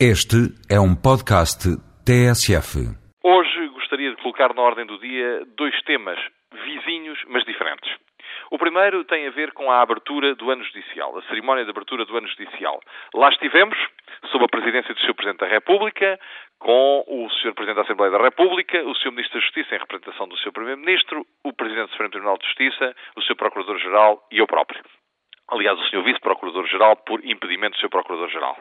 Este é um podcast TSF. Hoje gostaria de colocar na ordem do dia dois temas vizinhos, mas diferentes. O primeiro tem a ver com a abertura do ano judicial, a cerimónia de abertura do ano judicial. Lá estivemos, sob a presidência do Sr. Presidente da República, com o Sr. Presidente da Assembleia da República, o Sr. Ministro da Justiça em representação do Sr. Primeiro-Ministro, o Presidente do Supremo Tribunal de Justiça, o Sr. Procurador-Geral e eu próprio. Aliás, o Sr. Vice-Procurador-Geral por impedimento do Sr. Procurador-Geral.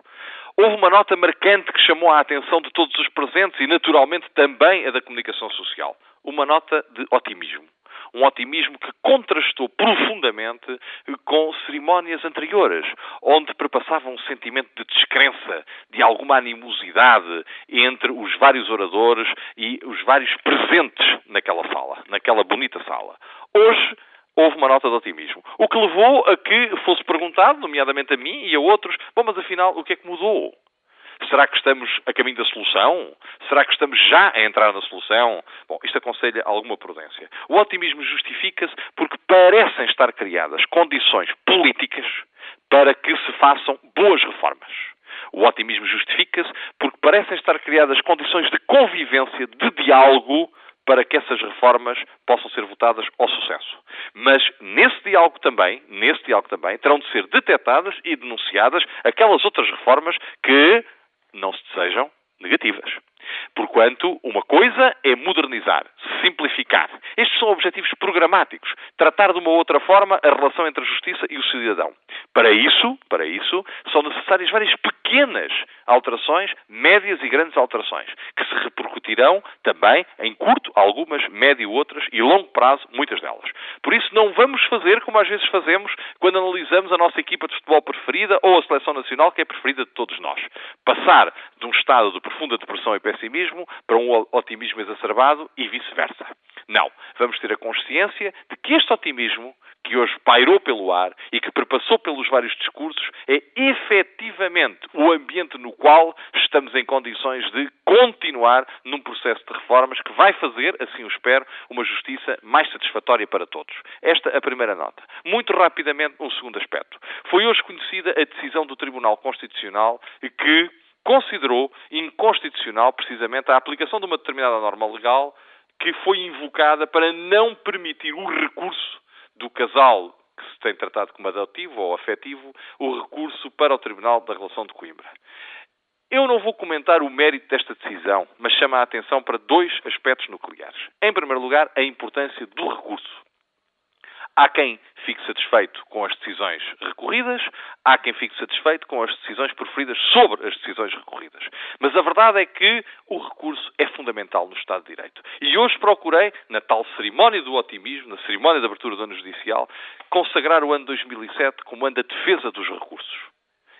Houve uma nota marcante que chamou a atenção de todos os presentes e, naturalmente, também a da comunicação social. Uma nota de otimismo. Um otimismo que contrastou profundamente com cerimónias anteriores, onde perpassava um sentimento de descrença, de alguma animosidade entre os vários oradores e os vários presentes naquela sala, naquela bonita sala. Hoje, houve uma nota de otimismo. O que levou a que fosse perguntado, nomeadamente a mim e a outros, bom, mas afinal, o que é que mudou? Será que estamos a caminho da solução? Será que estamos já a entrar na solução? Bom, isto aconselha alguma prudência. O otimismo justifica-se porque parecem estar criadas condições políticas para que se façam boas reformas. O otimismo justifica-se porque parecem estar criadas condições de convivência, de diálogo, para que essas reformas possam ser votadas ao sucesso. Mas nesse diálogo também, nesse diálogo também, terão de ser detectadas e denunciadas aquelas outras reformas que não se desejam negativas. Porquanto, uma coisa é modernizar, simplificar. Estes são objetivos programáticos. Tratar de uma outra forma a relação entre a justiça e o cidadão. Para isso, para isso, são necessárias várias pequenas alterações, médias e grandes alterações, que se repercutirão também em curto, algumas, médio outras e longo prazo, muitas delas. Por isso, não vamos fazer como às vezes fazemos quando analisamos a nossa equipa de futebol preferida ou a seleção nacional, que é preferida de todos nós. Passar de um estado de profunda depressão e pessimismo para um otimismo exacerbado e vice-versa. Não. Vamos ter a consciência de que este otimismo, que hoje pairou pelo ar e que perpassou pelos vários discursos, é efetivamente o ambiente no qual estamos em condições de continuar num processo de reformas que vai fazer, assim o espero, uma justiça mais satisfatória para todos. Esta é a primeira nota. Muito rapidamente, um segundo aspecto. Foi hoje conhecida a decisão do Tribunal Constitucional que considerou inconstitucional precisamente a aplicação de uma determinada norma legal que foi invocada para não permitir o recurso do casal que se tem tratado como adotivo ou afetivo, o recurso para o Tribunal da Relação de Coimbra. Eu não vou comentar o mérito desta decisão, mas chamo a atenção para dois aspectos nucleares. Em primeiro lugar, a importância do recurso. Há quem fique satisfeito com as decisões recorridas, há quem fique satisfeito com as decisões preferidas sobre as decisões recorridas. Mas a verdade é que o recurso é fundamental no Estado de Direito. E hoje procurei, na tal cerimónia do otimismo, na cerimónia de abertura do ano judicial, consagrar o ano 2007 como ano da defesa dos recursos.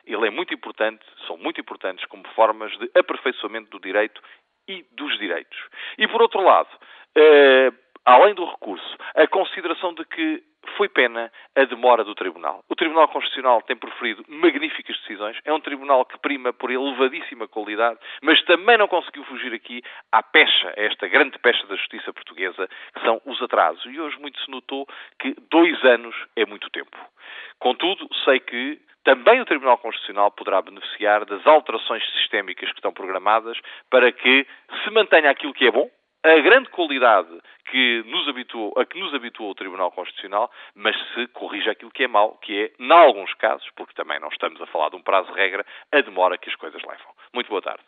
Ele é muito importante, são muito importantes como formas de aperfeiçoamento do direito e dos direitos. E por outro lado, eh, além do recurso, a consideração de que foi pena a demora do Tribunal. O Tribunal Constitucional tem proferido magníficas decisões, é um tribunal que prima por elevadíssima qualidade, mas também não conseguiu fugir aqui à pecha, a esta grande pecha da justiça portuguesa, que são os atrasos. E hoje muito se notou que dois anos é muito tempo. Contudo, sei que também o Tribunal Constitucional poderá beneficiar das alterações sistémicas que estão programadas para que se mantenha aquilo que é bom, a grande qualidade que nos habituou, a que nos habituou o Tribunal Constitucional, mas se corrige aquilo que é mau, que é, em alguns casos, porque também não estamos a falar de um prazo de regra, a demora que as coisas levam. Muito boa tarde.